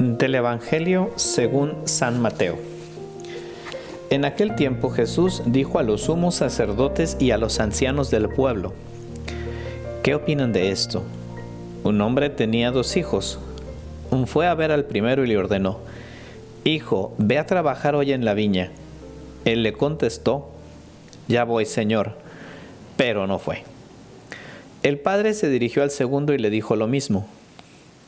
Del Evangelio según San Mateo. En aquel tiempo Jesús dijo a los sumos sacerdotes y a los ancianos del pueblo, ¿qué opinan de esto? Un hombre tenía dos hijos. Un fue a ver al primero y le ordenó, Hijo, ve a trabajar hoy en la viña. Él le contestó, Ya voy, Señor, pero no fue. El padre se dirigió al segundo y le dijo lo mismo.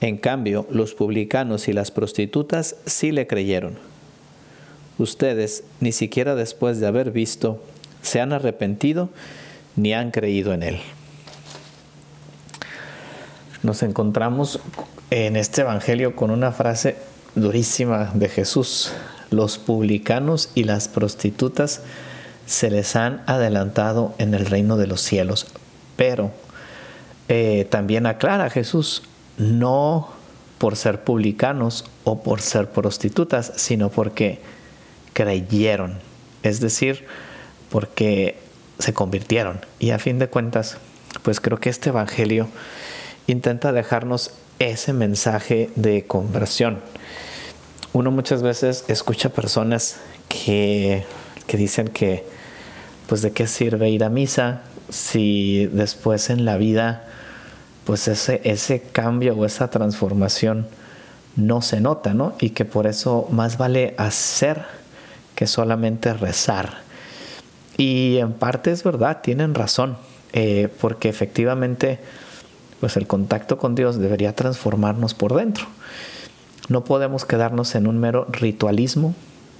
en cambio, los publicanos y las prostitutas sí le creyeron. Ustedes, ni siquiera después de haber visto, se han arrepentido ni han creído en él. Nos encontramos en este Evangelio con una frase durísima de Jesús. Los publicanos y las prostitutas se les han adelantado en el reino de los cielos. Pero eh, también aclara Jesús, no por ser publicanos o por ser prostitutas, sino porque creyeron, es decir, porque se convirtieron. Y a fin de cuentas, pues creo que este Evangelio intenta dejarnos ese mensaje de conversión. Uno muchas veces escucha personas que, que dicen que, pues de qué sirve ir a misa si después en la vida pues ese, ese cambio o esa transformación no se nota, ¿no? Y que por eso más vale hacer que solamente rezar. Y en parte es verdad, tienen razón, eh, porque efectivamente, pues el contacto con Dios debería transformarnos por dentro. No podemos quedarnos en un mero ritualismo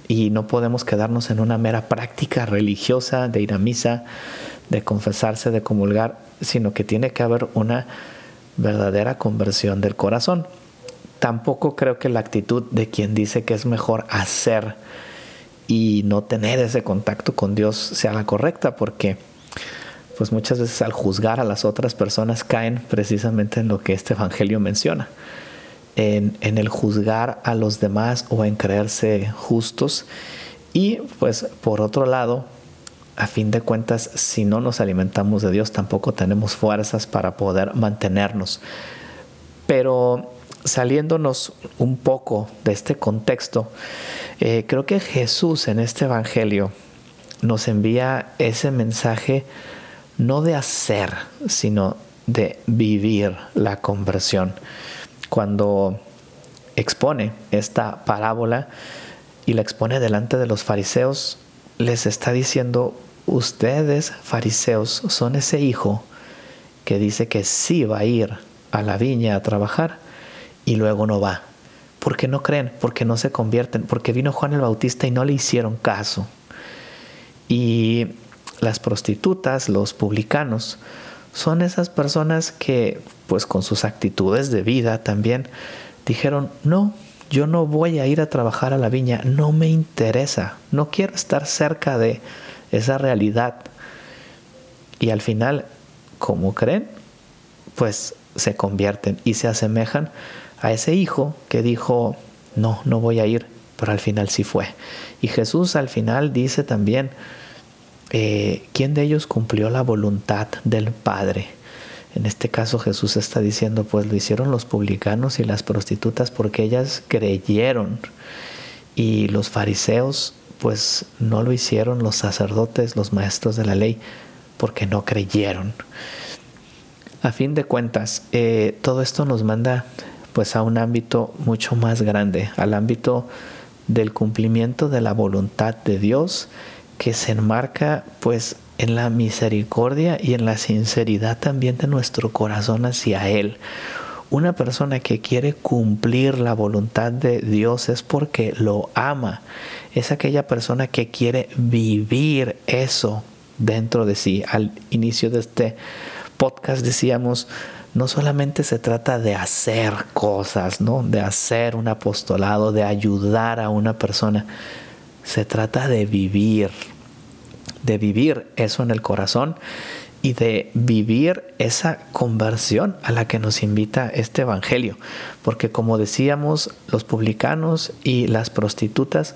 y no podemos quedarnos en una mera práctica religiosa de ir a misa, de confesarse, de comulgar, sino que tiene que haber una verdadera conversión del corazón. Tampoco creo que la actitud de quien dice que es mejor hacer y no tener ese contacto con Dios sea la correcta, porque pues muchas veces al juzgar a las otras personas caen precisamente en lo que este Evangelio menciona, en, en el juzgar a los demás o en creerse justos. Y pues por otro lado, a fin de cuentas, si no nos alimentamos de Dios, tampoco tenemos fuerzas para poder mantenernos. Pero saliéndonos un poco de este contexto, eh, creo que Jesús en este Evangelio nos envía ese mensaje no de hacer, sino de vivir la conversión. Cuando expone esta parábola y la expone delante de los fariseos, les está diciendo, ustedes fariseos son ese hijo que dice que sí va a ir a la viña a trabajar y luego no va. ¿Por qué no creen? Porque no se convierten, porque vino Juan el Bautista y no le hicieron caso. Y las prostitutas, los publicanos, son esas personas que, pues con sus actitudes de vida también, dijeron, no, yo no voy a ir a trabajar a la viña, no me interesa, no quiero estar cerca de esa realidad. Y al final, como creen, pues se convierten y se asemejan a ese hijo que dijo, no, no voy a ir, pero al final sí fue. Y Jesús al final dice también, eh, ¿quién de ellos cumplió la voluntad del Padre? En este caso Jesús está diciendo, pues lo hicieron los publicanos y las prostitutas porque ellas creyeron y los fariseos pues no lo hicieron los sacerdotes, los maestros de la ley, porque no creyeron. A fin de cuentas, eh, todo esto nos manda pues a un ámbito mucho más grande, al ámbito del cumplimiento de la voluntad de Dios que se enmarca pues en la misericordia y en la sinceridad también de nuestro corazón hacia Él. Una persona que quiere cumplir la voluntad de Dios es porque lo ama. Es aquella persona que quiere vivir eso dentro de sí. Al inicio de este podcast decíamos, no solamente se trata de hacer cosas, ¿no? De hacer un apostolado, de ayudar a una persona. Se trata de vivir, de vivir eso en el corazón y de vivir esa conversión a la que nos invita este Evangelio. Porque como decíamos, los publicanos y las prostitutas,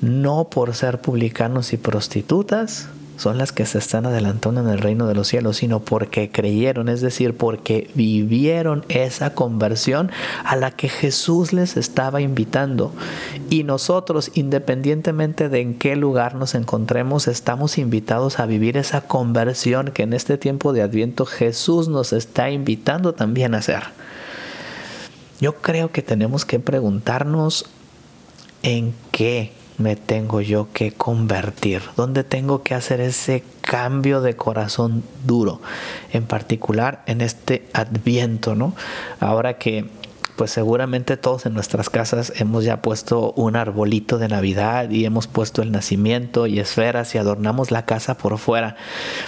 no por ser publicanos y prostitutas, son las que se están adelantando en el reino de los cielos, sino porque creyeron, es decir, porque vivieron esa conversión a la que Jesús les estaba invitando. Y nosotros, independientemente de en qué lugar nos encontremos, estamos invitados a vivir esa conversión que en este tiempo de Adviento Jesús nos está invitando también a hacer. Yo creo que tenemos que preguntarnos en qué me tengo yo que convertir? ¿Dónde tengo que hacer ese cambio de corazón duro? En particular en este adviento, ¿no? Ahora que pues seguramente todos en nuestras casas hemos ya puesto un arbolito de Navidad y hemos puesto el nacimiento y esferas y adornamos la casa por fuera.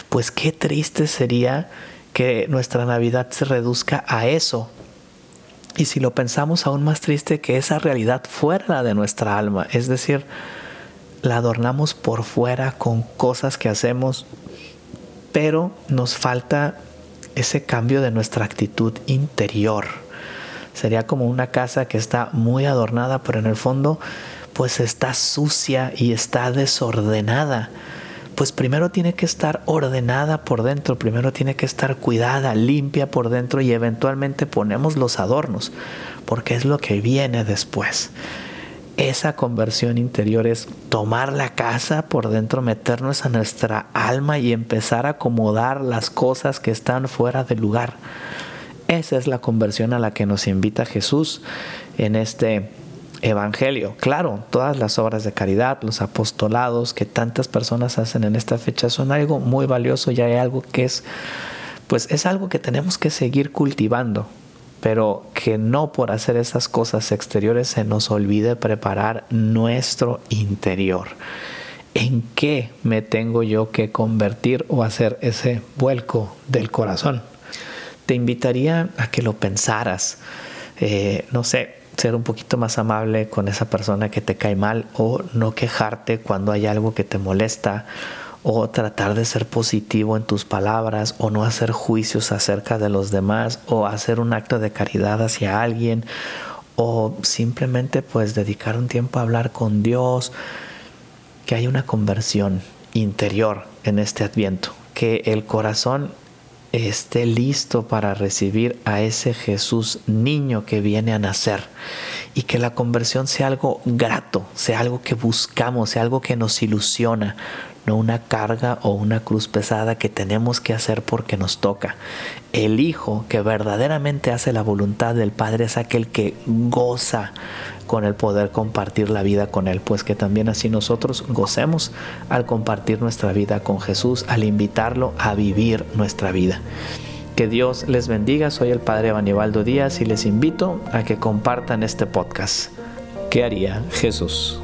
Pues qué triste sería que nuestra Navidad se reduzca a eso, y si lo pensamos aún más triste, que esa realidad fuera de nuestra alma, es decir, la adornamos por fuera con cosas que hacemos, pero nos falta ese cambio de nuestra actitud interior. Sería como una casa que está muy adornada, pero en el fondo pues está sucia y está desordenada pues primero tiene que estar ordenada por dentro, primero tiene que estar cuidada, limpia por dentro y eventualmente ponemos los adornos, porque es lo que viene después. Esa conversión interior es tomar la casa por dentro, meternos a nuestra alma y empezar a acomodar las cosas que están fuera del lugar. Esa es la conversión a la que nos invita Jesús en este evangelio. Claro, todas las obras de caridad, los apostolados que tantas personas hacen en esta fecha son algo muy valioso y hay algo que es, pues es algo que tenemos que seguir cultivando, pero que no por hacer esas cosas exteriores se nos olvide preparar nuestro interior. ¿En qué me tengo yo que convertir o hacer ese vuelco del corazón? Te invitaría a que lo pensaras. Eh, no sé, ser un poquito más amable con esa persona que te cae mal o no quejarte cuando hay algo que te molesta o tratar de ser positivo en tus palabras o no hacer juicios acerca de los demás o hacer un acto de caridad hacia alguien o simplemente pues dedicar un tiempo a hablar con Dios, que hay una conversión interior en este adviento, que el corazón esté listo para recibir a ese Jesús niño que viene a nacer y que la conversión sea algo grato, sea algo que buscamos, sea algo que nos ilusiona, no una carga o una cruz pesada que tenemos que hacer porque nos toca. El Hijo que verdaderamente hace la voluntad del Padre es aquel que goza con el poder compartir la vida con Él, pues que también así nosotros gocemos al compartir nuestra vida con Jesús, al invitarlo a vivir nuestra vida. Que Dios les bendiga, soy el Padre Banibaldo Díaz y les invito a que compartan este podcast. ¿Qué haría Jesús?